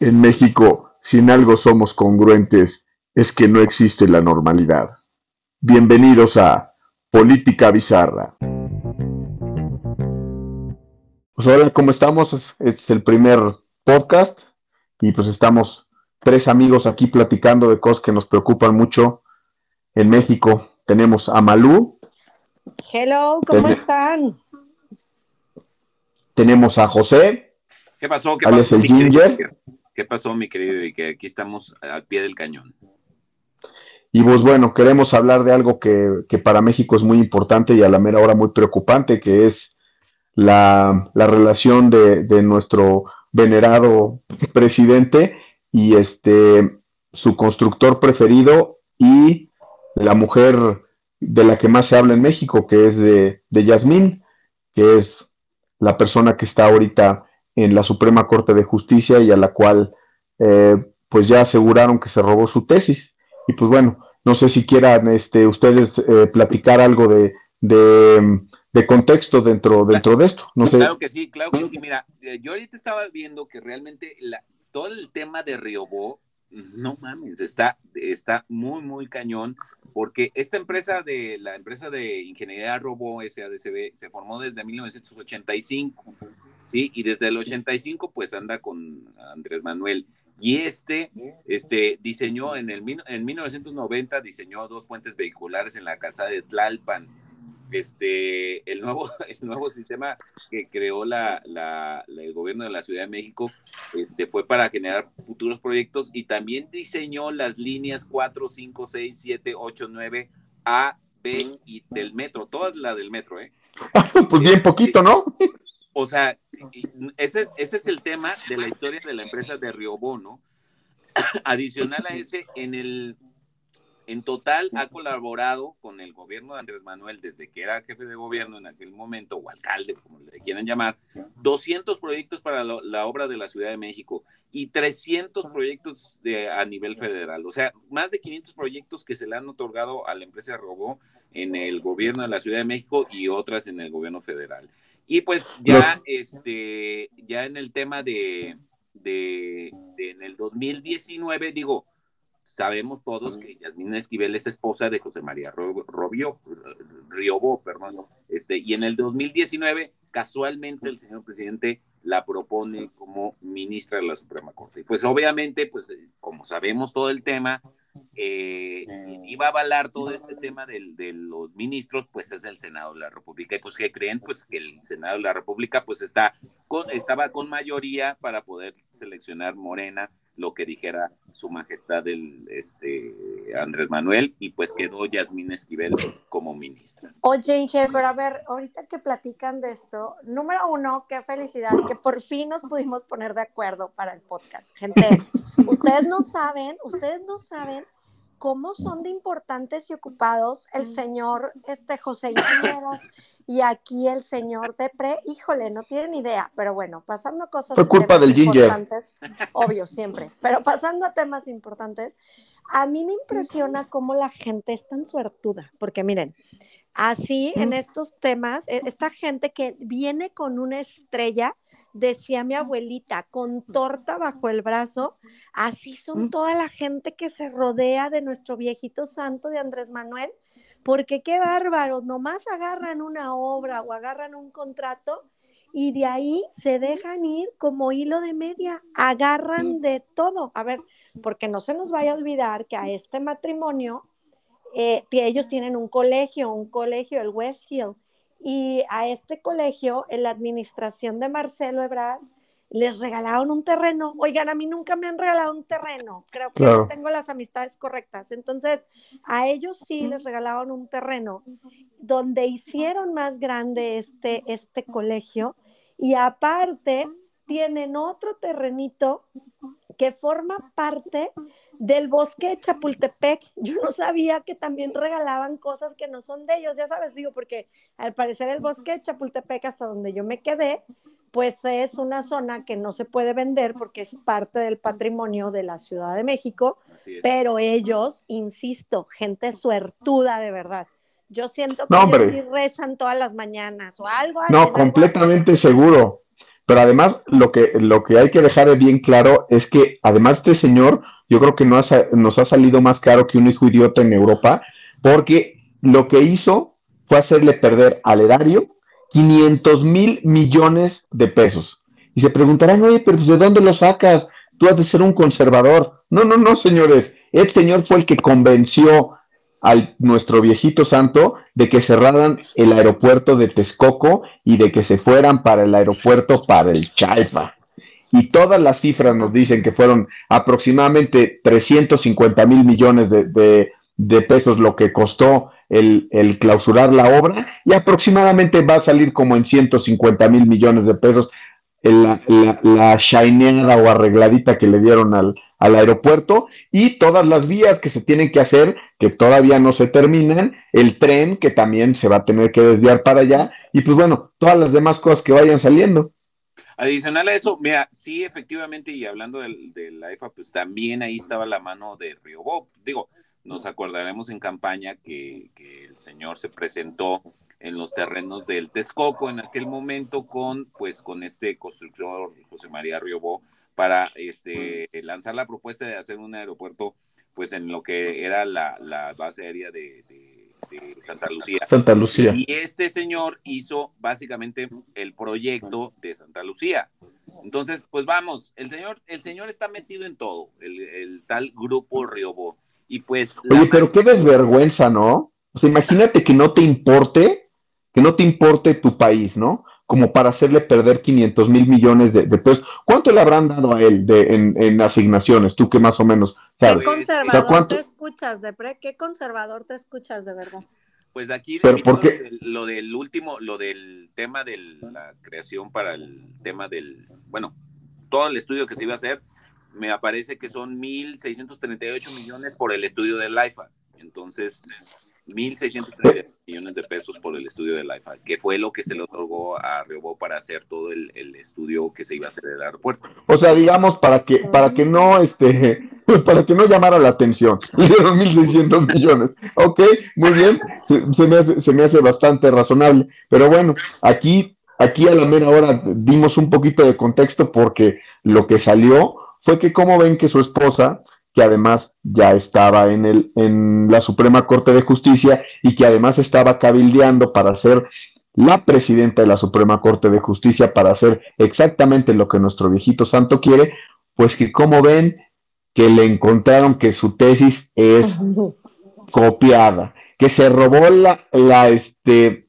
En México, si en algo somos congruentes, es que no existe la normalidad. Bienvenidos a Política Bizarra. Pues hola, ¿cómo estamos? Es el primer podcast y pues estamos tres amigos aquí platicando de cosas que nos preocupan mucho en México. Tenemos a Malú. Hello, ¿cómo están? Tenemos a José. ¿Qué pasó? ¿Qué pasó? el mi querido? ¿Qué pasó, mi querido? Y que aquí estamos al pie del cañón. Y pues bueno, queremos hablar de algo que, que para México es muy importante y a la mera hora muy preocupante, que es la, la relación de, de nuestro venerado presidente y este su constructor preferido y la mujer de la que más se habla en México, que es de, de Yasmín, que es la persona que está ahorita en la Suprema Corte de Justicia y a la cual eh, pues ya aseguraron que se robó su tesis. Y pues bueno, no sé si quieran este, ustedes eh, platicar algo de, de, de contexto dentro, dentro de esto. No sé. Claro que sí, claro que sí. Mira, eh, yo ahorita estaba viendo que realmente la- todo el tema de Riobó, no mames, está, está muy, muy cañón, porque esta empresa de la empresa de ingeniería Robó SADCB se formó desde 1985, ¿sí? Y desde el 85 pues anda con Andrés Manuel. Y este, este diseñó en, el, en 1990 diseñó dos puentes vehiculares en la calzada de Tlalpan. Este, el nuevo, el nuevo sistema que creó la, la- la- el gobierno de la Ciudad de México este, fue para generar futuros proyectos y también diseñó las líneas 4, 5, 6, 7, 8, 9, A, B y del metro, toda la del metro, ¿eh? pues bien poquito, ¿no? O sea, ese es, ese es el tema de la historia de la empresa de Riobó, ¿no? Adicional a ese, en el en total ha colaborado con el gobierno de Andrés Manuel desde que era jefe de gobierno en aquel momento, o alcalde, como le quieran llamar, 200 proyectos para lo- la obra de la Ciudad de México y 300 proyectos de, a nivel federal. O sea, más de 500 proyectos que se le han otorgado a la empresa Robó en el gobierno de la Ciudad de México y otras en el gobierno federal. Y pues ya, este, ya en el tema de, de, de en el 2019, digo, sabemos todos que Yasmina Esquivel es esposa de José María Ro- Robio, Riobó, perdón, este, y en el 2019, casualmente el señor presidente la propone como ministra de la Suprema Corte. Y pues obviamente, pues eh, como sabemos todo el tema, eh, quien iba a avalar todo este tema del- de los ministros, pues es el Senado de la República. Y pues, ¿qué creen? Pues que el Senado de la República, pues está con, estaba con mayoría para poder seleccionar Morena lo que dijera su majestad el este Andrés Manuel y pues quedó Yasmín Esquivel como ministra. Oye, Inge, pero a ver, ahorita que platican de esto, número uno, qué felicidad que por fin nos pudimos poner de acuerdo para el podcast. Gente, ustedes no saben, ustedes no saben cómo son de importantes y ocupados el señor este José Ingeniero y aquí el señor Depre. Híjole, no tienen idea, pero bueno, pasando a cosas Fue culpa del Ginger. importantes, obvio, siempre, pero pasando a temas importantes, a mí me impresiona cómo la gente es tan suertuda, porque miren, así en estos temas, e- esta gente que viene con una estrella, decía mi abuelita, con torta bajo el brazo, así son toda la gente que se rodea de nuestro viejito santo de Andrés Manuel, porque qué bárbaros, nomás agarran una obra o agarran un contrato y de ahí se dejan ir como hilo de media, agarran de todo. A ver, porque no se nos vaya a olvidar que a este matrimonio, eh, ellos tienen un colegio, un colegio, el West Hill, y a este colegio, en la administración de Marcelo Ebrard, les regalaron un terreno. Oigan, a mí nunca me han regalado un terreno. Creo que Claro. no tengo las amistades correctas. Entonces, a ellos sí les regalaron un terreno donde hicieron más grande este, este colegio y aparte tienen otro terrenito que forma parte del bosque de Chapultepec. Yo no sabía que también regalaban cosas que no son de ellos, ya sabes, digo, porque al parecer el bosque de Chapultepec, hasta donde yo me quedé, pues es una zona que no se puede vender porque es parte del patrimonio de la Ciudad de México, pero ellos, insisto, gente suertuda de verdad, Yo siento que no, ellos sí rezan todas las mañanas o algo así. No, completamente seguro. Pero además, lo que, lo que hay que dejar bien claro es que, además, este señor, yo creo que ha, nos ha salido más caro que un hijo idiota en Europa, porque lo que hizo fue hacerle perder al erario 500 mil millones de pesos. Y se preguntarán, oye, pero pues, ¿de dónde lo sacas? Tú has de ser un conservador. No, no, no, señores. El señor fue el que convenció al nuestro viejito santo de que cerraran el aeropuerto de Texcoco y de que se fueran para el aeropuerto para el Chaifa. Y todas las cifras nos dicen que fueron aproximadamente 350 mil millones de, de, pesos lo que costó el, el, clausurar la obra y aproximadamente va a salir como en 150 mil millones de pesos la, la, la shineada o arregladita que le dieron al, al aeropuerto y todas las vías que se tienen que hacer, que todavía no se terminan, el tren que también se va a tener que desviar para allá y pues bueno, todas las demás cosas que vayan saliendo. Adicional a eso, mira, sí, efectivamente, y hablando de, la EFA, pues también ahí estaba la mano de Río Bob. Digo, nos acordaremos en campaña que, que, el señor se presentó en los terrenos del Texcoco en aquel momento con, pues, con este constructor José María Riobó, para este, lanzar la propuesta de hacer un aeropuerto pues en lo que era la, base aérea de, Santa Lucía. Santa Lucía. Y este señor hizo básicamente el proyecto de Santa Lucía. Entonces, pues vamos, el señor, el señor está metido en todo, el, tal grupo Riobó. Y pues. Oye, pero qué desvergüenza, ¿no? O sea, imagínate que no te importe, que no te importe tu país, ¿no? Como para hacerle perder 500 mil millones de, pesos. ¿Cuánto le habrán dado a él de, en, asignaciones? Tú que más o menos sabes. ¿Qué conservador te escuchas, de ¿Qué conservador te escuchas de verdad? Pues aquí Pero lo del último, lo del tema de la creación para el tema del, bueno, todo el estudio que se iba a hacer, me aparece que son 1.638 millones por el estudio del IFA. Entonces, 1.630 millones de pesos por el estudio del IFA, que fue lo que se le otorgó a Riobó para hacer todo el, estudio que se iba a hacer del aeropuerto. O sea, digamos, para que, para que no, este, para que no llamara la atención, le dieron 1.600 millones. Ok, muy bien, se, me hace, se me hace bastante razonable, pero bueno, aquí, aquí a la mera hora dimos un poquito de contexto porque lo que salió fue que como ven que su esposa que además ya estaba en, el, en la Suprema Corte de Justicia y que además estaba cabildeando para ser la presidenta de la Suprema Corte de Justicia para hacer exactamente lo que nuestro viejito santo quiere, pues que como ven que le encontraron que su tesis es copiada, que se robó la, la este,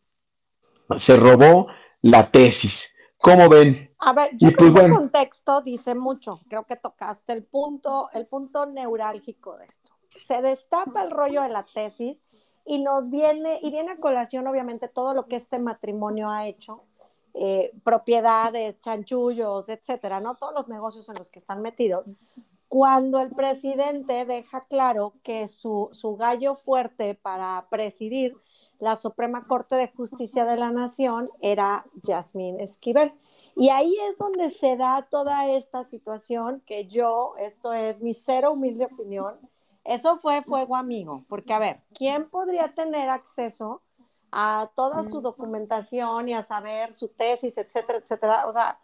se robó la tesis. ¿Cómo ven? A ver, yo creo pues que el contexto dice mucho. Creo que tocaste el punto, el punto neurálgico de esto. Se destapa el rollo de la tesis y nos viene, y viene a colación, obviamente, todo lo que este matrimonio ha hecho, eh, propiedades, chanchullos, etcétera, ¿no? Todos los negocios en los que están metidos. Cuando el presidente deja claro que su, su gallo fuerte para presidir la Suprema Corte de Justicia de la Nación era Yasmín Esquivel. Y ahí es donde se da toda esta situación que yo, esto es mi cero humilde opinión, eso fue fuego amigo, porque a ver, ¿quién podría tener acceso a toda su documentación y a saber su tesis, etcétera, etcétera? O sea,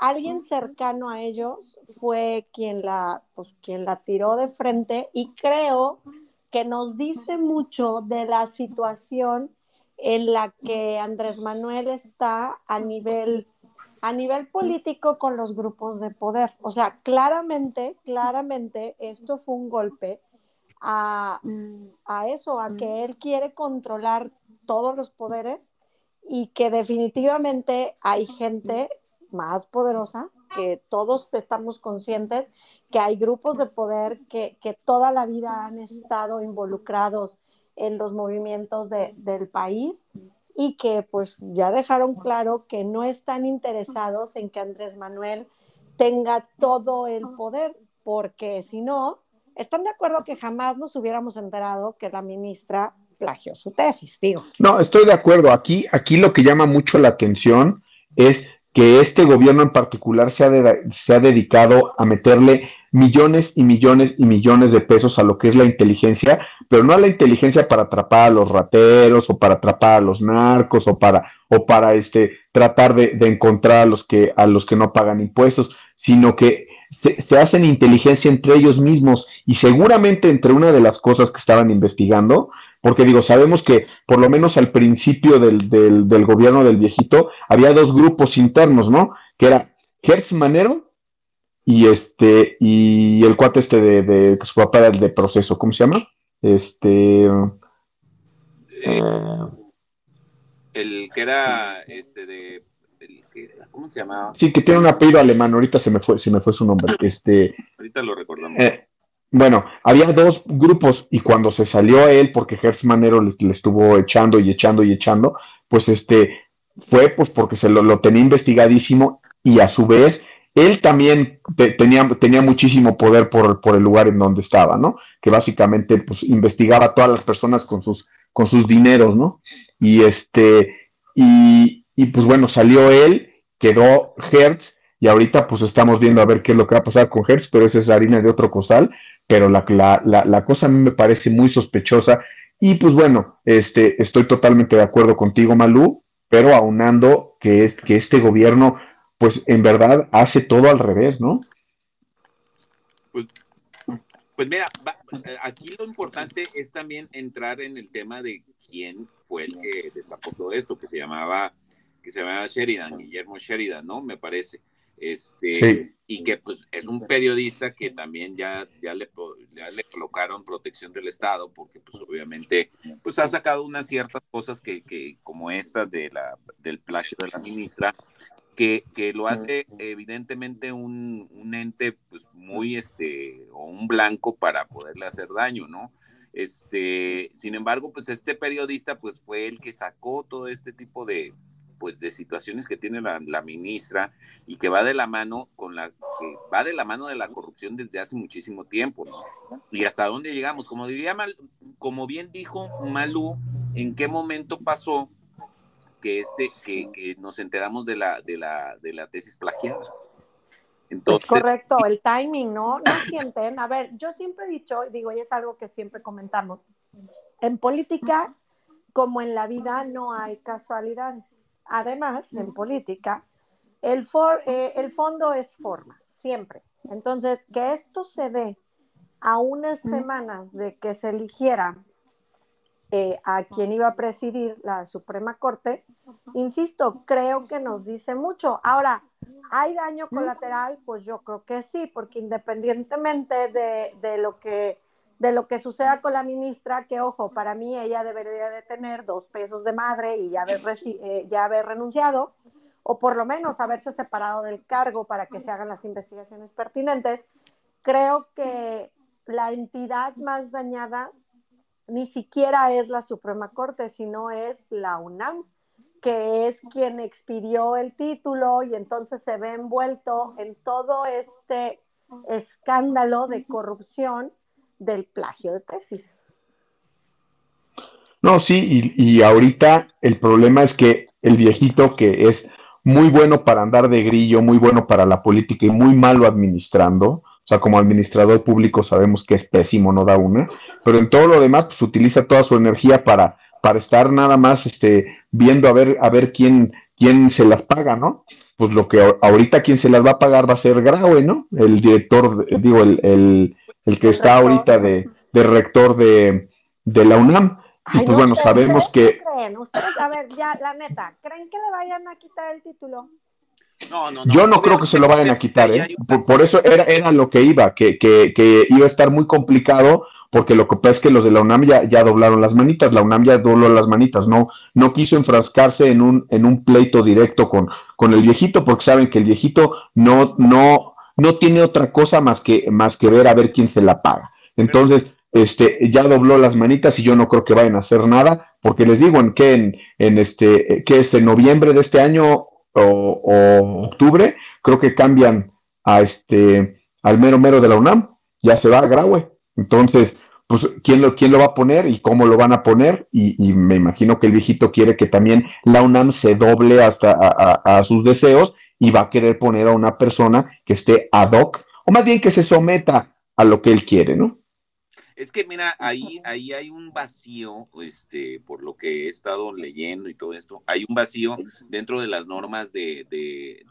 alguien cercano a ellos fue quien la, pues, quien la tiró de frente y creo que nos dice mucho de la situación en la que Andrés Manuel está a nivel a nivel político con los grupos de poder. O sea, claramente, claramente esto fue un golpe a, eso, a que él quiere controlar todos los poderes y que definitivamente hay gente más poderosa, que todos estamos conscientes que hay grupos de poder que, toda la vida han estado involucrados en los movimientos del país y que pues ya dejaron claro que no están interesados en que Andrés Manuel tenga todo el poder, porque si no, están de acuerdo que jamás nos hubiéramos enterado que la ministra plagió su tesis, digo. No, estoy de acuerdo. Aquí, aquí lo que llama mucho la atención es que este gobierno en particular se ha, se ha dedicado a meterle millones y millones y millones de pesos a lo que es la inteligencia, pero no a la inteligencia para atrapar a los rateros o para atrapar a los narcos o para, o para este, tratar de, encontrar a los, que, a los que no pagan impuestos, sino que se, hacen inteligencia entre ellos mismos y seguramente entre una de las cosas que estaban investigando, porque digo, sabemos que por lo menos al principio del, del, gobierno del viejito había dos grupos internos, ¿no? Que era Hertz Manero y este, y el cuate este de, de su papá era el de proceso, ¿cómo se llama? Este. Eh, el que era este de. ¿Cómo se llamaba? Sí, que tiene un apellido alemán, ahorita se me fue, se me fue su nombre. Este, ahorita lo recordamos. Eh, bueno, había dos grupos y cuando se salió él, porque Hertz Manero le, estuvo echando y echando y echando, pues este fue pues porque se lo, lo tenía investigadísimo y a su vez él también tenía, muchísimo poder por, por, el lugar en donde estaba, ¿no? Que básicamente pues investigaba a todas las personas con sus, con sus dineros, ¿no? Y este, y, pues bueno, salió él, quedó Hertz, y ahorita pues estamos viendo a ver qué es lo que va a pasar con Hertz, pero esa es harina de otro costal, pero la, la, la, la cosa a mí me parece muy sospechosa, y pues bueno, este, estoy totalmente de acuerdo contigo, Malú, pero aunando que, es, que este gobierno pues en verdad hace todo al revés, ¿no? Pues, pues mira, aquí lo importante es también entrar en el tema de quién fue el que destapó todo esto, que se llamaba, que se llamaba Sheridan, Guillermo Sheridan, ¿no? Me parece. Este, y que pues es un periodista que también ya, ya, le, le colocaron protección del Estado, porque pues obviamente pues ha sacado unas ciertas cosas que, que como esta de la, del plagio de la ministra, que, que lo hace evidentemente un, un, ente pues muy este o un blanco para poderle hacer daño, ¿no? Este, sin embargo, pues este periodista pues fue el que sacó todo este tipo de pues de situaciones que tiene la, la ministra y que va de la mano con la que va de la mano de la corrupción desde hace muchísimo tiempo, ¿no? Y hasta dónde llegamos, como diría Mal, como bien dijo Malú, ¿en qué momento pasó que este, que, que, nos enteramos de la, de la, de la tesis plagiada. Entonces, es correcto, el timing, ¿no? No sienten, a ver, yo siempre he dicho, digo, y es algo que siempre comentamos, en política, como en la vida, no hay casualidades. Además, en política, el, for, eh, el fondo es forma, siempre. Entonces, que esto se dé a unas semanas de que se eligiera eh, a quien iba a presidir la Suprema Corte, insisto, creo que nos dice mucho. Ahora, ¿hay daño colateral? Pues yo creo que sí, porque independientemente de, lo que de lo que suceda con la ministra, que ojo, para mí ella debería de tener dos pesos de madre y ya haber, eh, ya haber renunciado, o por lo menos haberse separado del cargo para que se hagan las investigaciones pertinentes. Creo que la entidad más dañada ni siquiera es la Suprema Corte, sino es la UNAM, que es quien expidió el título y entonces se ve envuelto en todo este escándalo de corrupción del plagio de tesis. No, sí, y, y, ahorita el problema es que el viejito que es muy bueno para andar de grillo, muy bueno para la política y muy malo administrando, o sea, como administrador público sabemos que es pésimo, no da una, pero en todo lo demás, pues utiliza toda su energía para, para estar nada más este, viendo a ver, a ver quién, quién se las paga, ¿no? Pues lo que ahorita quien se las va a pagar va a ser Graue, ¿no? El director, digo, el, el, el que está ahorita de, de rector de, de la UNAM. y pues bueno, sabemos que... Creen? Ustedes, a ver, ya, la neta, ¿creen que le vayan a quitar el título? Yo no creo que se lo vayan a quitar, ¿eh? Por, eso era, era lo que iba, que, que, iba a estar muy complicado, porque lo que pasa es que los de la UNAM ya, ya doblaron las manitas, la UNAM ya dobló las manitas, no, no quiso enfrascarse en un, en un pleito directo con, con el viejito, porque saben que el viejito no, no, no tiene otra cosa más que, más que ver a ver quién se la paga. Entonces, este, ya dobló las manitas y yo no creo que vayan a hacer nada, porque les digo en que en, en este, que este noviembre de este año o, octubre, creo que cambian a este, al mero mero de la UNAM, ya se va a Graue. Entonces, pues, ¿quién lo, quién lo va a poner y cómo lo van a poner? Y, me imagino que el viejito quiere que también la UNAM se doble hasta a, sus deseos y va a querer poner a una persona que esté ad hoc o más bien que se someta a lo que él quiere, ¿no? Es que mira, ahí, ahí hay un vacío, este, por lo que he estado leyendo y todo esto, hay un vacío dentro de las normas de, de,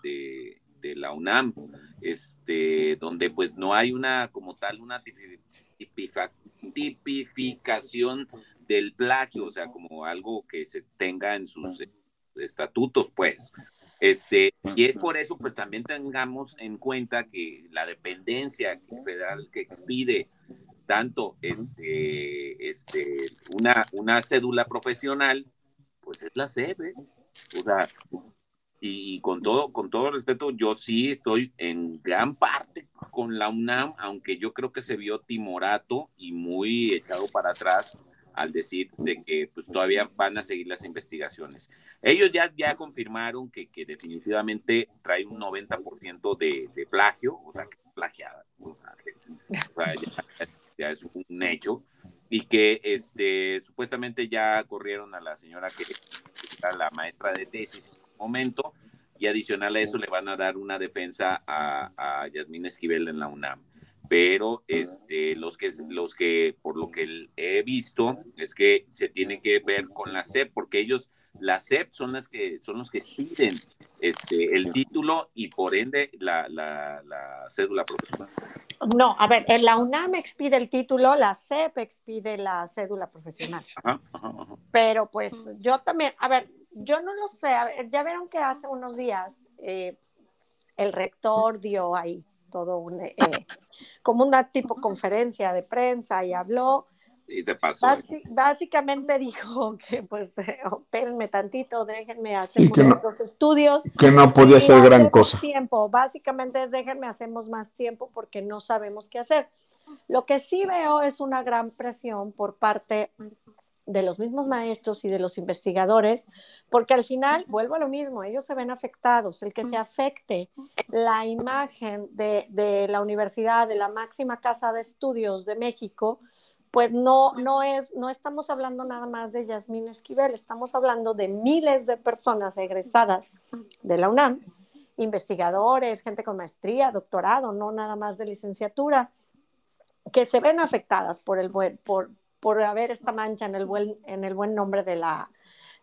de, la UNAM, este, donde pues no hay una, como tal, una tipificación del plagio, o sea, como algo que se tenga en sus estatutos, pues. Este, y es por eso, pues también tengamos en cuenta que la dependencia federal que expide tanto este, este, una, una cédula profesional, pues es la ¿eh? O sea, y, con todo, con todo respeto, yo sí estoy en gran parte con la UNAM, aunque yo creo que se vio timorato y muy echado para atrás al decir de que pues todavía van a seguir las investigaciones. Ellos ya, ya confirmaron que, que definitivamente trae un 90% de, de plagio, o sea, que plagiada, o sea, ya, es un hecho, y que este, supuestamente ya corrieron a la señora que era la maestra de tesis en un momento, y adicional a eso le van a dar una defensa a, a Yasmín Esquivel en la UNAM pero este, los, que, los que, por lo que he visto, es que se tiene que ver con la SEP, porque ellos, la SEP son, las que, son los que expiden este, el título y por ende la, la, la cédula profesional. No, a ver, la UNAM expide el título, la SEP expide la cédula profesional. Pero pues yo también, a ver, yo no lo sé, ya vieron que hace unos días eh, el rector dio ahí todo un, eh, como una tipo conferencia de prensa y habló. Y se pasó. básicamente dijo que, pues, espérenme tantito, déjenme hacer otros estudios. Que no podía ser gran cosa. Tiempo. Básicamente es déjenme hacemos más tiempo porque no sabemos qué hacer. Lo que sí veo es una gran presión por parte de los mismos maestros y de los investigadores, porque al final, vuelvo a lo mismo, ellos se ven afectados, el que se afecte la imagen de, de la universidad, de la máxima casa de estudios de México, pues no, no, es, no estamos hablando nada más de Yasmín Esquivel, estamos hablando de miles de personas egresadas de la UNAM, investigadores, gente con maestría, doctorado, no nada más de licenciatura, que se ven afectadas por, el, por, por haber esta mancha en el buen, en el buen nombre de la,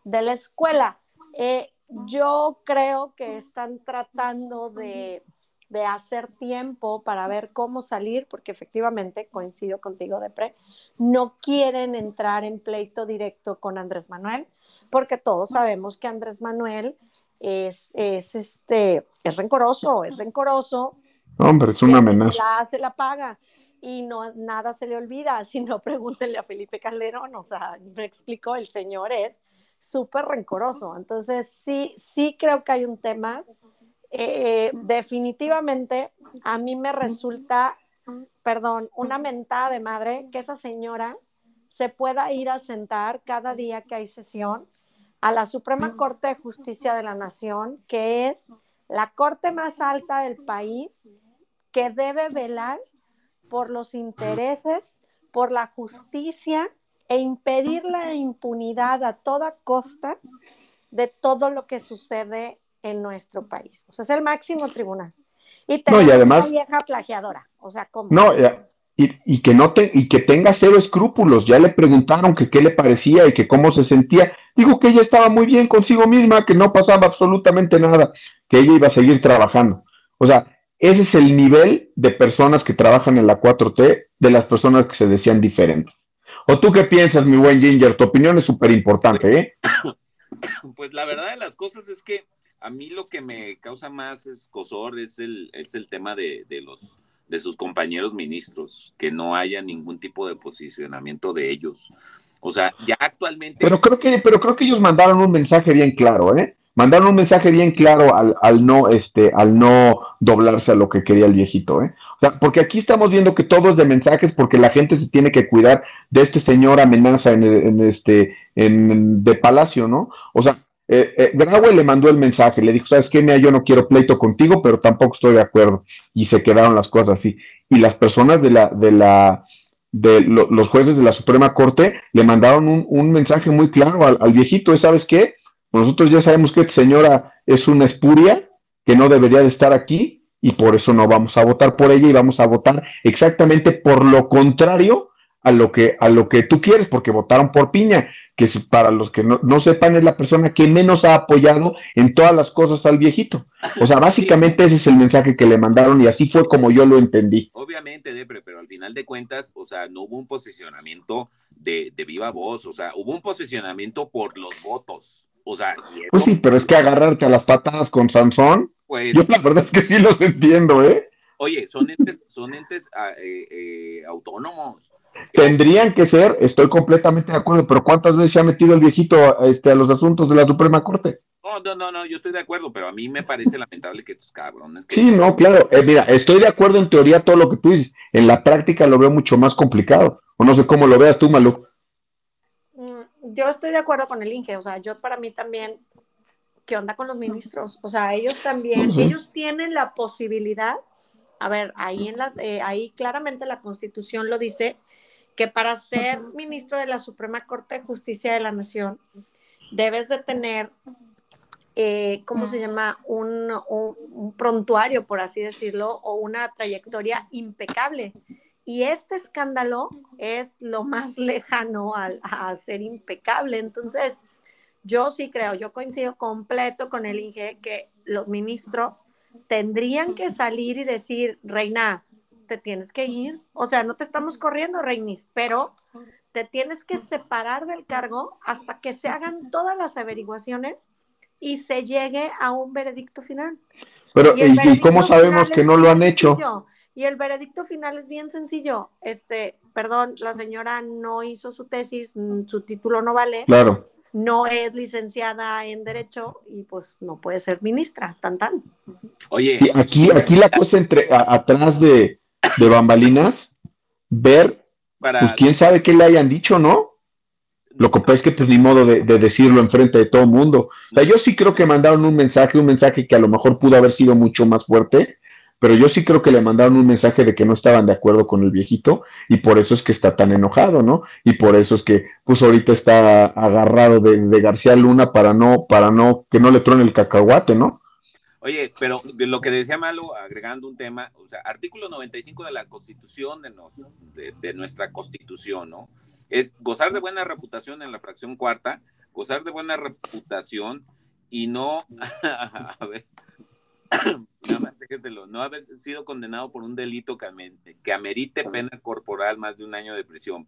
de la escuela. Eh, yo creo que están tratando de, de, hacer tiempo para ver cómo salir, porque efectivamente, coincido contigo, Depre, no quieren entrar en pleito directo con Andrés Manuel, porque todos sabemos que Andrés Manuel es, es, este, es rencoroso, es rencoroso. Hombre, es una amenaza. Se la, se la paga y no nada se le olvida, si no pregúntenle a Felipe Calderón, o sea, me explicó, el señor es súper rencoroso, entonces sí, sí creo que hay un tema, eh, definitivamente a mí me resulta, perdón, una mentada de madre que esa señora se pueda ir a sentar cada día que hay sesión a la Suprema Corte de Justicia de la Nación, que es la corte más alta del país, que debe velar por los intereses, por la justicia e impedir la impunidad a toda costa de todo lo que sucede en nuestro país. O sea, es el máximo tribunal. Y, no, y además, una vieja plagiadora. O sea, ¿cómo? No, y, y, que no te, y que tenga cero escrúpulos. Ya le preguntaron que qué le parecía y que cómo se sentía. Dijo que ella estaba muy bien consigo misma, que no pasaba absolutamente nada, que ella iba a seguir trabajando. O sea, ese es el nivel de personas que trabajan en la 4T de las personas que se decían diferentes. ¿O tú qué piensas, mi buen Ginger? Tu opinión es súper importante, ¿eh? Pues la verdad de las cosas es que a mí lo que me causa más escosor es el, es el tema de, de, los de sus compañeros ministros, que no haya ningún tipo de posicionamiento de ellos. O sea, ya actualmente. Pero creo que, pero creo que ellos mandaron un mensaje bien claro, ¿eh? mandaron un mensaje bien claro al, al, no, este, al no doblarse a lo que quería el viejito, ¿eh? O sea, porque aquí estamos viendo que todo es de mensajes porque la gente se tiene que cuidar de este señor amenaza en, en este, en, de Palacio, ¿no? O sea, eh, eh, le mandó el mensaje, le dijo, ¿sabes qué? Mira, yo no quiero pleito contigo, pero tampoco estoy de acuerdo. Y se quedaron las cosas así. Y las personas de la, de la, de los jueces de la Suprema Corte le mandaron un, mensaje muy claro al, al viejito, ¿sabes qué? Nosotros ya sabemos que esta señora es una espuria que no debería de estar aquí y por eso no vamos a votar por ella y vamos a votar exactamente por lo contrario a lo que, a lo que tú quieres, porque votaron por Piña, que para los que no, no, sepan es la persona que menos ha apoyado en todas las cosas al viejito. O sea, básicamente ese es el mensaje que le mandaron y así fue como yo lo entendí. Obviamente, Depre, pero al final de cuentas, o sea, no hubo un posicionamiento de, de viva voz, o sea, hubo un posicionamiento por los votos. O sea, Pues sí, pero es que agarrarte a las patadas con Sansón, pues, yo la verdad es que sí los entiendo, ¿eh? Oye, son entes, son entes ah, eh, eh, autónomos. Tendrían que ser, estoy completamente de acuerdo, pero ¿cuántas veces se ha metido el viejito este, a los asuntos de la Suprema Corte? No, no, no, no, yo estoy de acuerdo, pero a mí me parece lamentable que estos cabrones. Sí, no, claro. Eh, mira, estoy de acuerdo en teoría todo lo que tú dices. En la práctica lo veo mucho más complicado. O no sé cómo lo veas tú, Malu. Mm, yo estoy de acuerdo con el Inge. O sea, yo para mí también, ¿qué onda con los ministros? O sea, ellos también, ellos tienen la posibilidad. A ver, ahí en las, eh, ahí claramente la Constitución lo dice que para ser ministro de la Suprema Corte de Justicia de la Nación debes de tener, eh, ¿cómo se llama? Un, prontuario, por así decirlo, o una trayectoria impecable. Y este escándalo es lo más lejano a, ser impecable. Entonces, yo sí creo, yo coincido completo con el INGE que los ministros tendrían que salir y decir, Reina, te tienes que ir. O sea, no te estamos corriendo, Reinis, pero te tienes que separar del cargo hasta que se hagan todas las averiguaciones y se llegue a un veredicto final. Pero, ¿y, cómo sabemos que no lo han hecho? Y el veredicto final es bien sencillo. Este, perdón, la señora no hizo su tesis, su título no vale. Claro. No es licenciada en Derecho y pues no puede ser ministra, tan tan. Oye. aquí, aquí la cosa entre atrás de, de bambalinas, ver, pues quién sabe qué le hayan dicho, ¿no? Lo que pasa es que pues ni modo de, decirlo enfrente de todo el mundo. O sea, yo sí creo que mandaron un mensaje, un mensaje que a lo mejor pudo haber sido mucho más fuerte, pero yo sí creo que le mandaron un mensaje de que no estaban de acuerdo con el viejito y por eso es que está tan enojado, ¿no? Y por eso es que pues ahorita está agarrado de, de García Luna para no, para no, que no le trone el cacahuate, ¿no? Oye, pero lo que decía Malo, agregando un tema, o sea, artículo 95 de la Constitución, de, de, nuestra Constitución, ¿no? Es gozar de buena reputación en la fracción cuarta, gozar de buena reputación y no, a ver, nada más déjeselo, no haber sido condenado por un delito que, que amerite pena corporal más de un año de prisión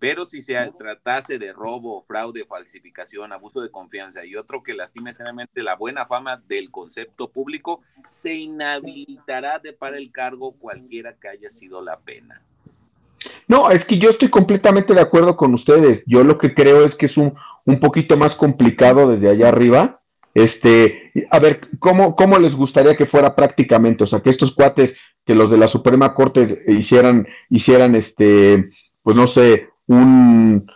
pero si se tratase de robo, fraude, falsificación, abuso de confianza y otro que lastime seriamente la buena fama del concepto público, se inhabilitará de para el cargo cualquiera que haya sido la pena. No, es que yo estoy completamente de acuerdo con ustedes. Yo lo que creo es que es un, un poquito más complicado desde allá arriba. Este, a ver, ¿cómo, ¿cómo les gustaría que fuera prácticamente? O sea, que estos cuates, que los de la Suprema Corte hicieran, hicieran este, pues no sé, un,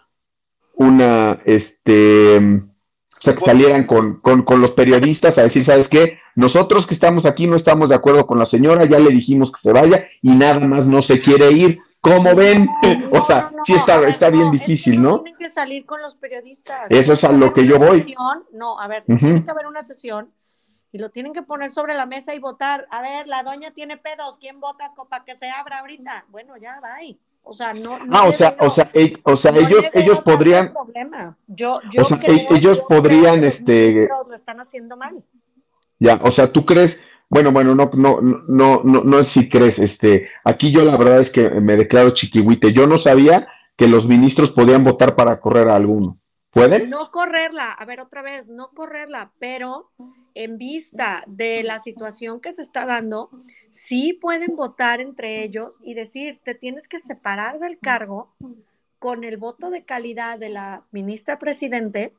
una, este, o sea, que salieran con, con, los periodistas a decir, ¿sabes qué? Nosotros que estamos aquí no estamos de acuerdo con la señora, ya le dijimos que se vaya y nada más no se quiere ir. ¿Cómo ven? o sea, sí está, está bien difícil, ¿no? Tienen que salir con los periodistas. Eso es a lo que yo voy. no, a ver, tiene que haber una sesión y lo tienen que poner sobre la mesa y votar. A ver, la doña tiene pedos, ¿quién vota para que se abra ahorita? Bueno, ya, ahí. O sea, no. ah, o sea, o sea, o sea, ellos, ellos podrían. Yo, yo o sea, e, ellos podrían, este. Lo están haciendo mal. Ya, o sea, tú crees. Bueno, bueno, no, no, no, no, si crees, este, aquí yo la verdad es que me declaro chiquihuite. Yo no sabía que los ministros podían votar para correr a alguno. ¿Pueden? No correrla, a ver otra vez, no correrla, pero en vista de la situación que se está dando, sí pueden votar entre ellos y decir, te tienes que separar del cargo con el voto de calidad de la ministra presidente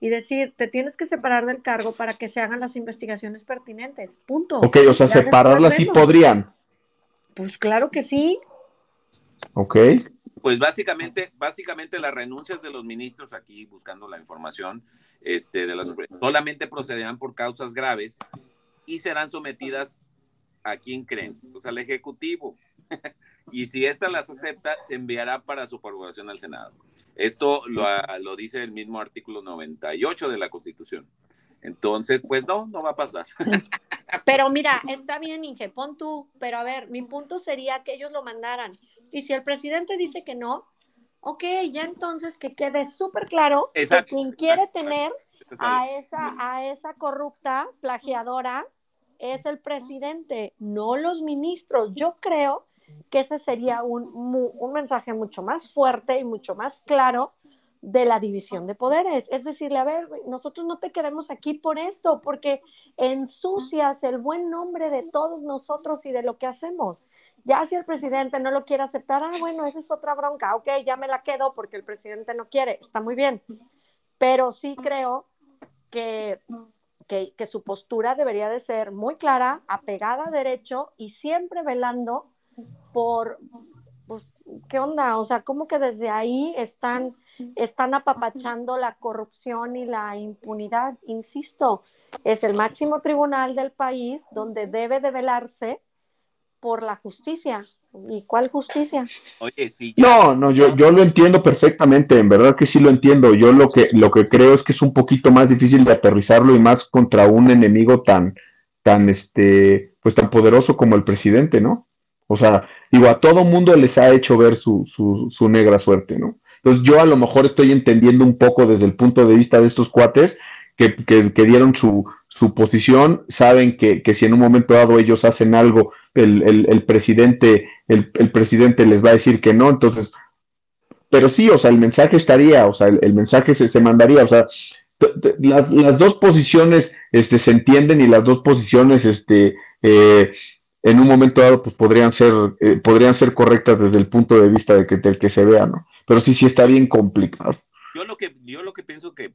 y decir, te tienes que separar del cargo para que se hagan las investigaciones pertinentes. Punto. Ok, o sea, separarla sí podrían. Pues claro que sí. Ok. Pues básicamente, básicamente las renuncias de los ministros aquí buscando la información, este, de las, solamente procederán por causas graves y serán sometidas a quién creen, pues al ejecutivo. y si ésta las acepta, se enviará para su aprobación al Senado. Esto lo, lo, dice el mismo artículo 98 de la Constitución. Entonces, pues no, no va a pasar. Pero mira, está bien, Inge, pon tú, pero a ver, mi punto sería que ellos lo mandaran. Y si el presidente dice que no, ok, ya entonces que quede súper claro que quien quiere tener a esa, a esa corrupta plagiadora es el presidente, no los ministros. Yo creo que ese sería un, un mensaje mucho más fuerte y mucho más claro de la división de poderes. Es decirle, a ver, nosotros no te queremos aquí por esto, porque ensucias el buen nombre de todos nosotros y de lo que hacemos. Ya si el presidente no lo quiere aceptar, ah, bueno, esa es otra bronca, ok, ya me la quedo porque el presidente no quiere, está muy bien. Pero sí creo que, que, que su postura debería de ser muy clara, apegada a derecho y siempre velando por, pues, ¿qué onda? O sea, ¿cómo que desde ahí están, están apapachando la corrupción y la impunidad? Insisto, es el máximo tribunal del país donde debe de velarse por la justicia. ¿Y cuál justicia? Oye, sí. No, no, yo, yo lo entiendo perfectamente, en verdad que sí lo entiendo. Yo lo que, lo que creo es que es un poquito más difícil de aterrizarlo y más contra un enemigo tan, tan, este, pues tan poderoso como el presidente, ¿no? O sea, digo, a todo mundo les ha hecho ver su, su, negra suerte, ¿no? Entonces yo a lo mejor estoy entendiendo un poco desde el punto de vista de estos cuates que, que, dieron su, su, posición, saben que, que, si en un momento dado ellos hacen algo, el, el, el presidente, el, el, presidente les va a decir que no, entonces, pero sí, o sea, el mensaje estaría, o sea, el, mensaje se, se, mandaría, o sea, las, las, dos posiciones este, se entienden y las dos posiciones este, eh, en un momento dado pues podrían ser eh, podrían ser correctas desde el punto de vista de que del que se vea no pero sí sí está bien complicado. Yo lo que yo lo que pienso que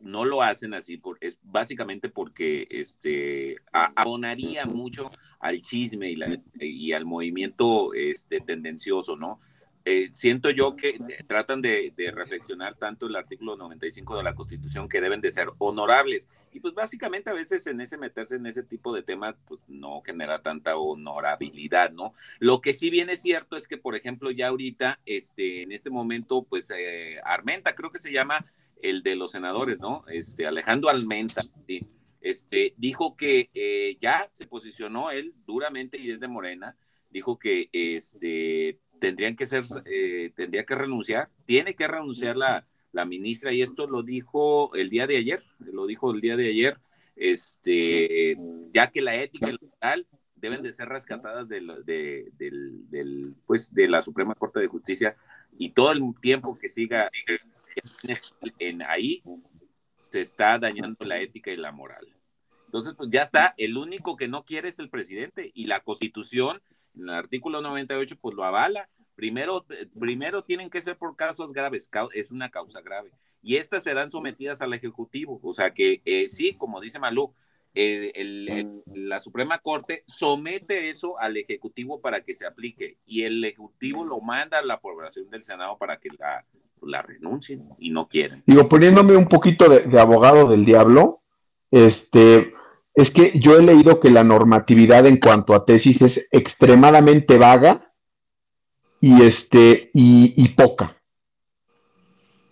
no lo hacen así por, es básicamente porque este abonaría mucho al chisme y, la, y al movimiento este tendencioso no eh, siento yo que tratan de, reflexionar tanto el artículo 95 de la Constitución que deben de ser honorables. Y pues básicamente a veces en ese meterse en ese tipo de temas, pues no genera tanta honorabilidad, ¿no? Lo que sí viene cierto es que, por ejemplo, ya ahorita, este, en este momento, pues eh, Armenta, creo que se llama el de los senadores, ¿no? Este, Alejandro Almenta, este, dijo que eh, ya se posicionó él duramente y es de Morena, dijo que este, tendrían que ser, eh, tendría que renunciar, tiene que renunciar la, la ministra y esto lo dijo el día de ayer, lo dijo el día de ayer, este, ya que la ética y la moral deben de ser rescatadas de, de, del, pues, de la Suprema Corte de Justicia y todo el tiempo que siga en ahí se está dañando la ética y la moral. Entonces, pues ya está, el único que no quiere es el presidente y la constitución en el artículo 98 pues lo avala Primero, primero tienen que ser por casos graves, es una causa grave. Y estas serán sometidas al Ejecutivo. O sea que eh, sí, como dice Malú, eh, la Suprema Corte somete eso al Ejecutivo para que se aplique y el Ejecutivo lo manda a la aprobación del Senado para que la, renuncien y no quieren. Digo, poniéndome un poquito de abogado del diablo, este, es que yo he leído que la normatividad en cuanto a tesis es extremadamente vaga y, este, y, poca.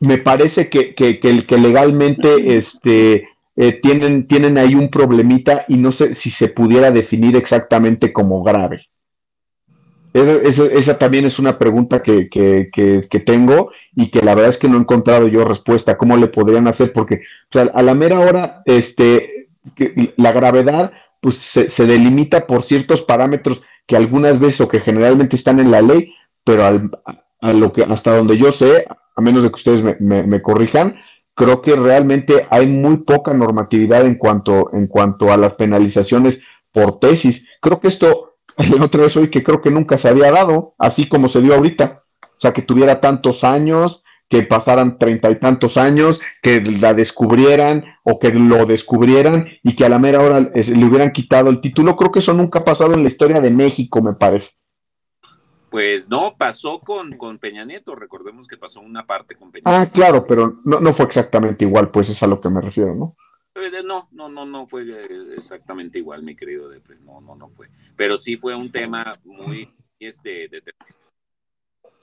Me parece que, que, que, legalmente este, eh, tienen, tienen ahí un problemita y no sé si se pudiera definir exactamente como grave. esa también es una pregunta que, que, tengo y que la verdad es que no he encontrado yo respuesta. ¿Cómo le podrían hacer? Porque a la mera hora, este, la gravedad pues, se, se, delimita por ciertos parámetros que algunas veces o que generalmente están en la ley, pero a lo que hasta donde yo sé, a menos de que ustedes me, corrijan, creo que realmente hay muy poca normatividad en cuanto, en cuanto a las penalizaciones por tesis. Creo que esto, otra vez hoy que creo que nunca se había dado, así como se dio ahorita. O sea, que tuviera tantos años, que pasaran treinta y tantos años, que la descubrieran o que lo descubrieran y que a la mera hora le hubieran quitado el título. Creo que eso nunca ha pasado en la historia de México, me parece. Pues no, pasó con, con Peña Nieto, recordemos que pasó una parte con Peña ah, Nieto. Ah, claro, pero no, no fue exactamente igual, pues es a lo que me refiero, ¿no? Eh, no, no, no, no fue eh, exactamente igual, mi querido Depre, no, no, no fue. Pero sí fue un tema muy, este, de...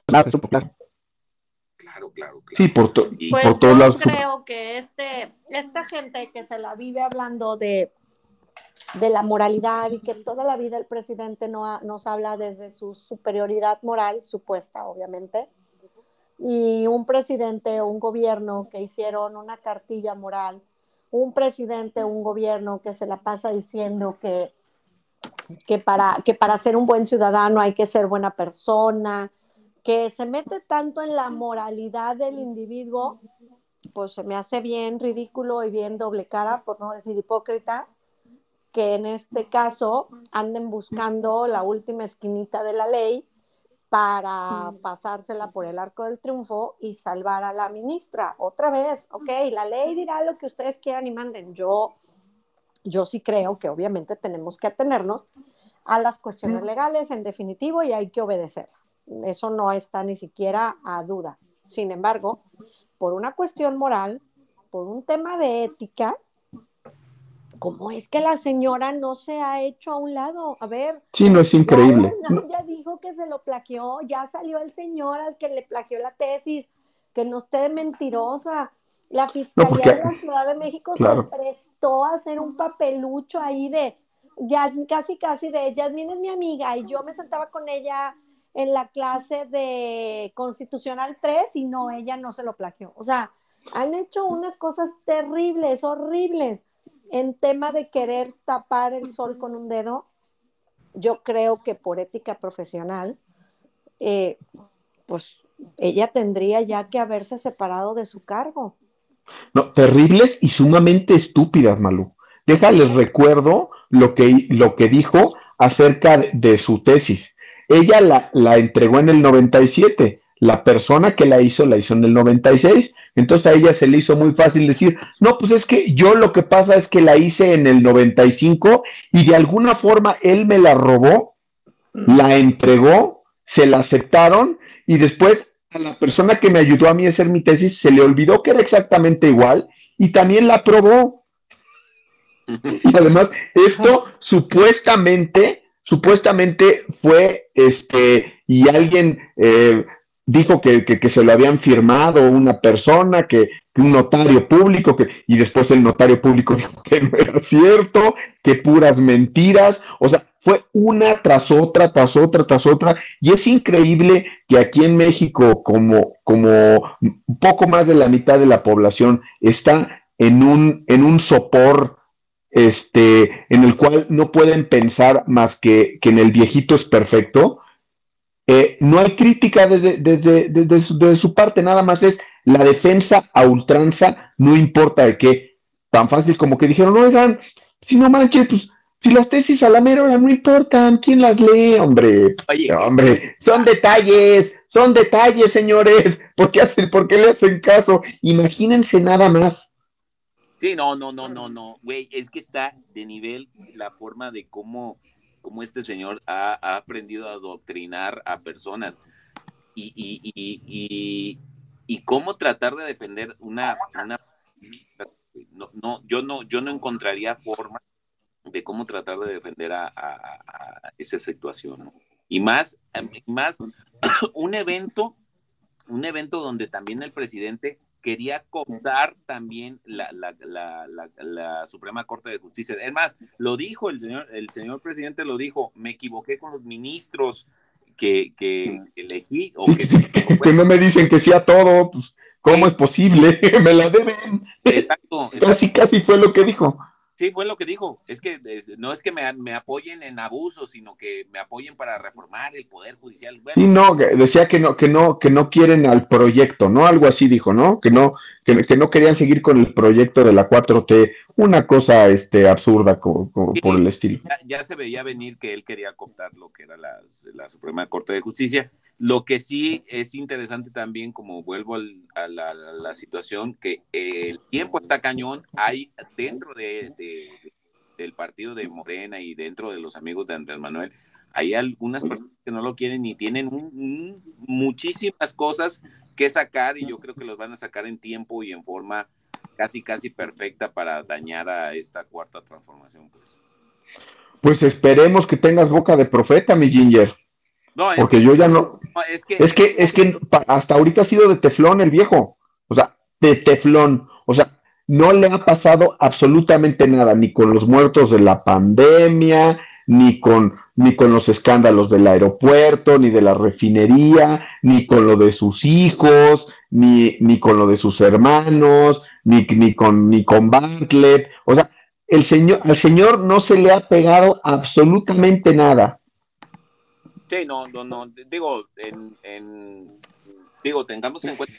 Claro, claro. Claro, claro. Sí, por, pues por todos lados. Yo creo que este, esta gente que se la vive hablando de, de la moralidad y que toda la vida el presidente no nos habla desde su superioridad moral, supuesta, obviamente, y un presidente o un gobierno que hicieron una cartilla moral, un presidente o un gobierno que se la pasa diciendo que, que, para, que para ser un buen ciudadano hay que ser buena persona, que se mete tanto en la moralidad del individuo, pues se me hace bien ridículo y bien doble cara, por no decir hipócrita, que en este caso anden buscando la última esquinita de la ley para pasársela por el arco del triunfo y salvar a la ministra. Otra vez, ok, la ley dirá lo que ustedes quieran y manden. Yo, yo sí creo que obviamente tenemos que atenernos a las cuestiones legales en definitivo y hay que obedecerla. Eso no está ni siquiera a duda. Sin embargo, por una cuestión moral, por un tema de ética, ¿cómo es que la señora no se ha hecho a un lado? A ver. Sí, no es increíble. Ya, dijo que se lo plagió, ya salió el señor al que le plagió la tesis, que no esté mentirosa. La Fiscalía de la Ciudad de México se prestó a hacer un papelucho ahí de, ya casi casi de, Yasmín es mi amiga y yo me sentaba con ella en la clase de Constitucional 3 y no, ella no se lo plagió. O sea, han hecho unas cosas terribles, horribles en tema de querer tapar el sol con un dedo, yo creo que por ética profesional, eh, pues ella tendría ya que haberse separado de su cargo. No, terribles y sumamente estúpidas, Malú. Déjales recuerdo lo que, lo que dijo acerca de, su tesis. Ella la, la entregó en el 97 la persona que la hizo la hizo en el 96, entonces a ella se le hizo muy fácil decir, no, pues es que yo lo que pasa es que la hice en el 95 y de alguna forma él me la robó, la entregó, se la aceptaron y después a la persona que me ayudó a mí a hacer mi tesis se le olvidó que era exactamente igual y también la aprobó. Y además, esto supuestamente, supuestamente fue este, y alguien eh, dijo que, que, se lo habían firmado una persona, que, un notario público, que, y después el notario público dijo que no era cierto, que puras mentiras, o sea, fue una tras otra, tras otra, tras otra, y es increíble que aquí en México, como, como un poco más de la mitad de la población está en un, en un sopor este, en el cual no pueden pensar más que, que en el viejito es perfecto, eh, no hay crítica desde, desde, su, parte, nada más es la defensa a ultranza, no importa de qué. Tan fácil como que dijeron, oigan, si no manches, pues si las tesis a la mera hora no importan, ¿quién las lee, hombre? hombre, son detalles, son detalles, señores. ¿Por qué, hacen, ¿Por qué le hacen caso? Imagínense nada más. Sí, no, no, no, no, no, güey, es que está de nivel la forma de cómo cómo este señor ha, aprendido a adoctrinar a personas. Y, y, cómo tratar de defender una, no, yo no, yo no encontraría forma de cómo tratar de defender a, esa situación, Y más, más un evento, un evento donde también el presidente quería cooptar también la, la, Suprema Corte de Justicia. Es más, lo dijo el señor, el señor presidente lo dijo, me equivoqué con los ministros que, que elegí. O que, que no me dicen que sea todo, pues, ¿cómo es posible? me la deben. Exacto, exacto. Casi, casi fue lo que dijo. Sí, fue lo que dijo. Es que no es que me, apoyen en abuso, sino que me apoyen para reformar el poder judicial. sí, no, decía que no, que no, que no quieren al proyecto, ¿no? Algo así dijo, ¿no? Que no, que, que no querían seguir con el proyecto de la 4T, una cosa este absurda por el estilo. Ya, se veía venir que él quería cooptar lo que era la, la Suprema Corte de Justicia lo que sí es interesante también, como vuelvo a, la, situación, que el tiempo está cañón, hay dentro de, del partido de Morena y dentro de los amigos de Andrés Manuel, hay algunas personas que no lo quieren y tienen muchísimas cosas que sacar y yo creo que los van a sacar en tiempo y en forma casi, casi perfecta para dañar a esta cuarta transformación. Pues, pues esperemos que tengas boca de profeta, mi Ginger. porque yo ya no. es, que, es que, es que hasta ahorita ha sido de teflón el viejo. O sea, de teflón. O sea, no le ha pasado absolutamente nada, ni con los muertos de la pandemia, ni con, ni con los escándalos del aeropuerto, ni de la refinería, ni con lo de sus hijos, ni, ni con lo de sus hermanos, ni, ni, con, ni con Bartlett. O sea, el señor, al señor no se le ha pegado absolutamente nada. Sí, no, no, no, digo, en, en digo, tengamos en cuenta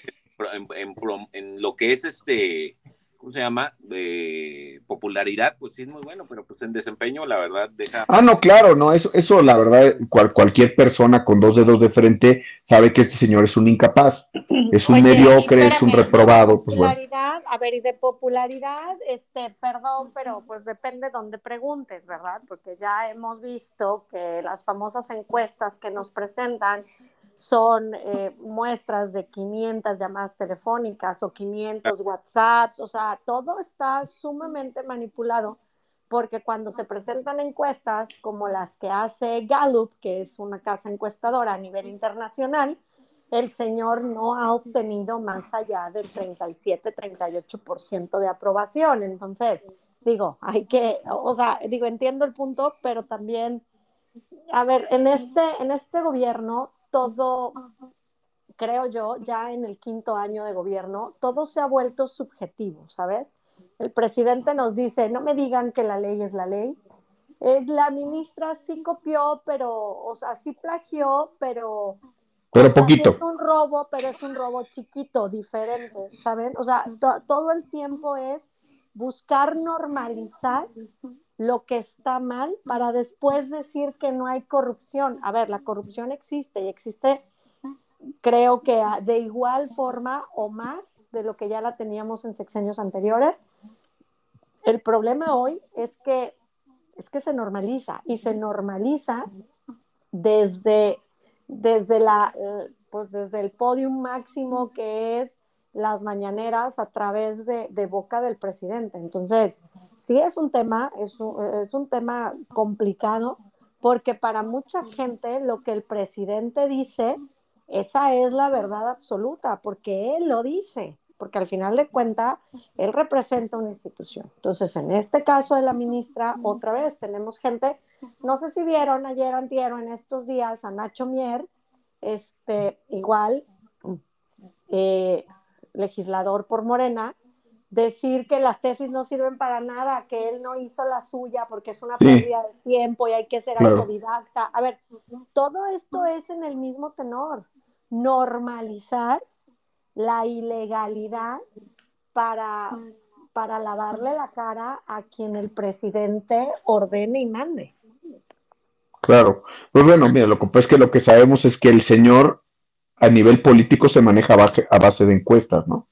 en, lo que es este, ¿cómo se llama? De popularidad, pues sí es muy bueno, pero pues en desempeño, la verdad, deja. Ah, no, claro, no, eso, eso la verdad, cualquier persona con dos dedos de frente sabe que este señor es un incapaz, es un mediocre, es un reprobado. Pues popularidad, a ver, y de popularidad, este, perdón, pero pues depende de donde preguntes, ¿verdad? Porque ya hemos visto que las famosas encuestas que nos presentan son eh, muestras de 500 llamadas telefónicas o 500 WhatsApps, o sea, todo está sumamente manipulado porque cuando se presentan encuestas como las que hace Gallup, que es una casa encuestadora a nivel internacional, el señor no ha obtenido más allá del 37-38% de aprobación. Entonces, digo, hay que, o sea, digo, entiendo el punto, pero también, a ver, en este, en este gobierno todo, creo yo, ya en el quinto año de gobierno, todo se ha vuelto subjetivo, ¿sabes? El presidente nos dice, no me digan que la ley es la ley. Es la ministra sí copió, pero, o sea, sí plagió, pero... Pero poquito. es un robo, pero es un robo chiquito, diferente, ¿saben? O sea, todo el tiempo es buscar normalizar lo que está mal para después decir que no hay corrupción. A ver, la corrupción existe y existe, creo que de igual forma o más de lo que ya la teníamos en sexenios anteriores. El problema hoy es que es que se normaliza y se normaliza desde desde la eh, pues desde el podium máximo que es las mañaneras a través de, boca del presidente. Entonces, sí es un tema, es un, tema complicado, porque para mucha gente lo que el presidente dice, esa es la verdad absoluta, porque él lo dice, porque al final de cuentas, él representa una institución. Entonces, en este caso de la ministra, otra vez tenemos gente, no sé si vieron ayer o en estos días a Nacho Mier, este, igual, eh, legislador por Morena, decir que las tesis no sirven para nada, que él no hizo la suya porque es una pérdida de tiempo y hay que ser autodidacta. A ver, todo esto es en el mismo tenor, normalizar la ilegalidad para, para lavarle la cara a quien el presidente ordene y mande. Claro, pues bueno, mira, lo que pasa es que lo que sabemos es que el señor a nivel político se maneja a base de encuestas, ¿no?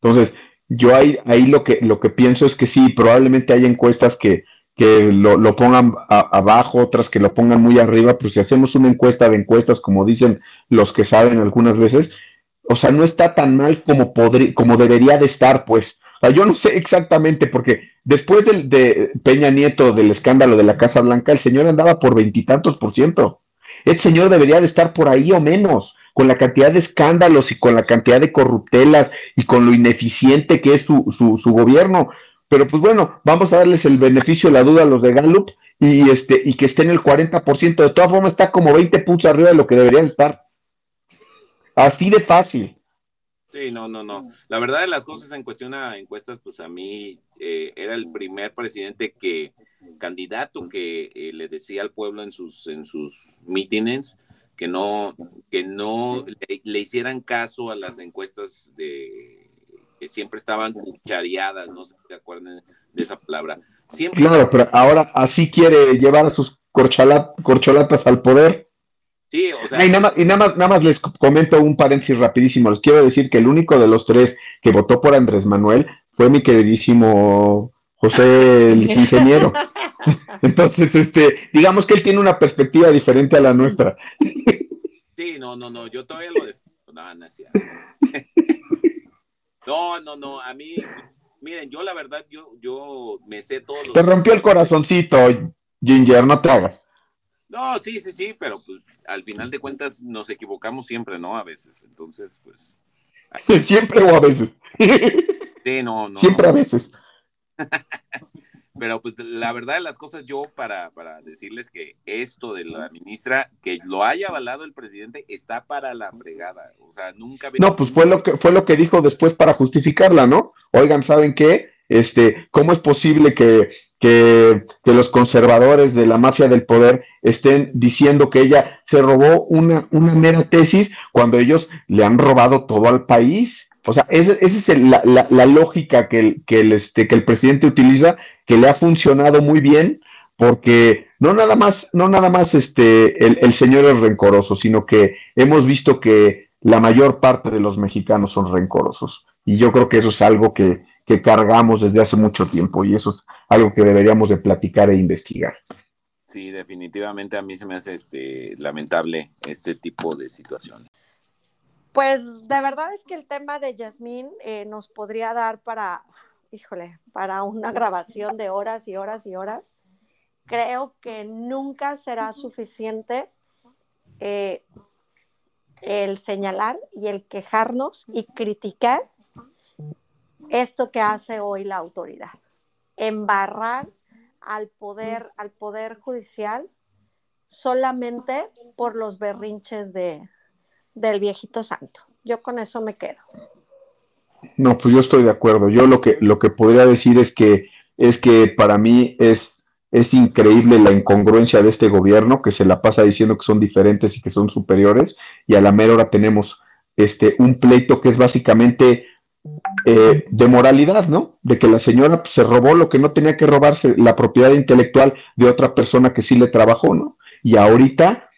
Entonces, yo ahí, ahí lo, que, lo que pienso es que sí, probablemente hay encuestas que, que lo, lo pongan abajo, otras que lo pongan muy arriba, pero si hacemos una encuesta de encuestas, como dicen los que saben algunas veces, o sea, no está tan mal como, como debería de estar, pues. O sea, yo no sé exactamente, porque después de, de Peña Nieto, del escándalo de la Casa Blanca, el señor andaba por veintitantos por ciento. El señor debería de estar por ahí o menos con la cantidad de escándalos y con la cantidad de corruptelas y con lo ineficiente que es su, su, gobierno. Pero pues bueno, vamos a darles el beneficio de la duda a los de Gallup y, este, y que esté en el 40%. De todas formas, está como 20 puntos arriba de lo que deberían estar. Así de fácil. Sí, no, no, no. La verdad de las cosas en cuestión a encuestas, pues a mí eh, era el primer presidente que, candidato que eh, le decía al pueblo en sus, en sus mítines que no, que no le, hicieran caso a las encuestas de que siempre estaban cuchareadas, no sé si se acuerdan de esa palabra. Siempre claro, pero ahora así quiere llevar a sus corcholatas al poder. Sí, o sea. Y, nada más, y nada, más, nada más les comento un paréntesis rapidísimo. Les quiero decir que el único de los tres que votó por Andrés Manuel fue mi queridísimo José el ingeniero. Entonces, este, digamos que él tiene una perspectiva diferente a la nuestra. Sí, no, no, no, yo todavía lo defiendo. No, no, no, no, no, a mí, miren, yo la verdad, yo, yo me sé todo Te rompió el corazoncito, Ginger, no te hagas. No, sí, sí, sí, pero pues al final de cuentas nos equivocamos siempre, ¿no? A veces, entonces, pues. siempre o a veces. sí, no, no. Siempre a veces. pero pues la verdad de las cosas, yo para, para decirles que esto de la ministra, que lo haya avalado el presidente, está para la fregada. O sea, nunca. No, pues fue lo que fue lo que dijo después para justificarla, ¿no? Oigan, ¿saben qué? Este, ¿cómo es posible que, que, los conservadores de la mafia del poder estén diciendo que ella se robó una, una mera tesis cuando ellos le han robado todo al país? O sea, esa, es la, la, lógica que el, que, el, este, que el presidente utiliza, que le ha funcionado muy bien, porque no nada más, no nada más este, el, el señor es rencoroso, sino que hemos visto que la mayor parte de los mexicanos son rencorosos. Y yo creo que eso es algo que, que cargamos desde hace mucho tiempo y eso es algo que deberíamos de platicar e investigar. Sí, definitivamente a mí se me hace este, lamentable este tipo de situaciones. Pues de verdad es que el tema de Yasmín eh, nos podría dar para, híjole, para una grabación de horas y horas y horas. Creo que nunca será suficiente eh, el señalar y el quejarnos y criticar esto que hace hoy la autoridad, embarrar al poder, al poder judicial solamente por los berrinches de, del viejito santo. Yo con eso me quedo. No, pues yo estoy de acuerdo. Yo lo que, lo que podría decir es que, es que para mí es, es increíble la incongruencia de este gobierno que se la pasa diciendo que son diferentes y que son superiores y a la mera hora tenemos este, un pleito que es básicamente eh, de moralidad, ¿no? De que la señora pues, se robó lo que no tenía que robarse, la propiedad intelectual de otra persona que sí le trabajó, ¿no? Y ahorita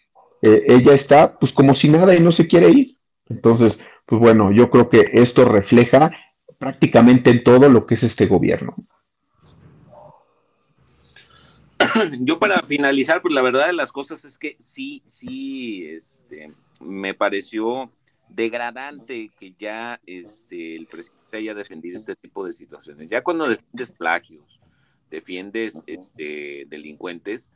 eh, ella está pues como si nada y no se quiere ir. Entonces, pues bueno, yo creo que esto refleja prácticamente en todo lo que es este gobierno. Yo para finalizar, pues la verdad de las cosas es que sí, sí, este, me pareció degradante que ya este, el presidente haya defendido este tipo de situaciones. Ya cuando defiendes plagios, defiendes este, delincuentes,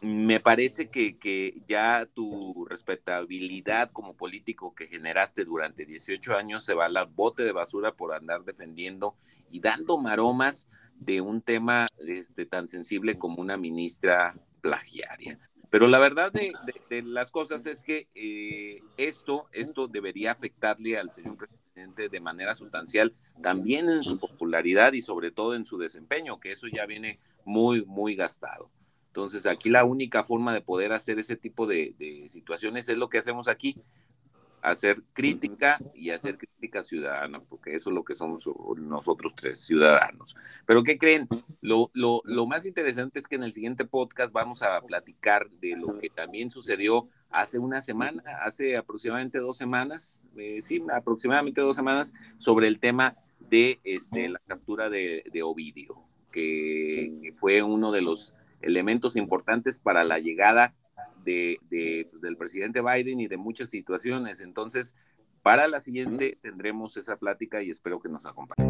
me parece que, que, ya tu respetabilidad como político que generaste durante 18 años se va al bote de basura por andar defendiendo y dando maromas de un tema este, tan sensible como una ministra plagiaria. Pero la verdad de, las cosas es que eh, esto, esto debería afectarle al señor presidente de manera sustancial, también en su popularidad y sobre todo en su desempeño, que eso ya viene muy, muy gastado. Entonces, aquí la única forma de poder hacer ese tipo de situaciones es lo que hacemos aquí, hacer crítica y hacer crítica ciudadana, porque eso es lo que somos nosotros tres ciudadanos. Pero ¿qué creen? Lo, lo, lo, más interesante es que en el siguiente podcast vamos a platicar de lo que también sucedió hace una semana, hace aproximadamente dos semanas, eh, sí, aproximadamente dos semanas, sobre el tema de este, la captura de, de Ovidio, que, que fue uno de los elementos importantes para la llegada de, pues, del presidente Biden y de muchas situaciones. Entonces, para la siguiente tendremos esa plática y espero que nos acompañe.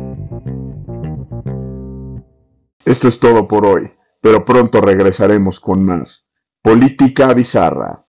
Esto es todo por hoy, pero pronto regresaremos con más. Política bizarra.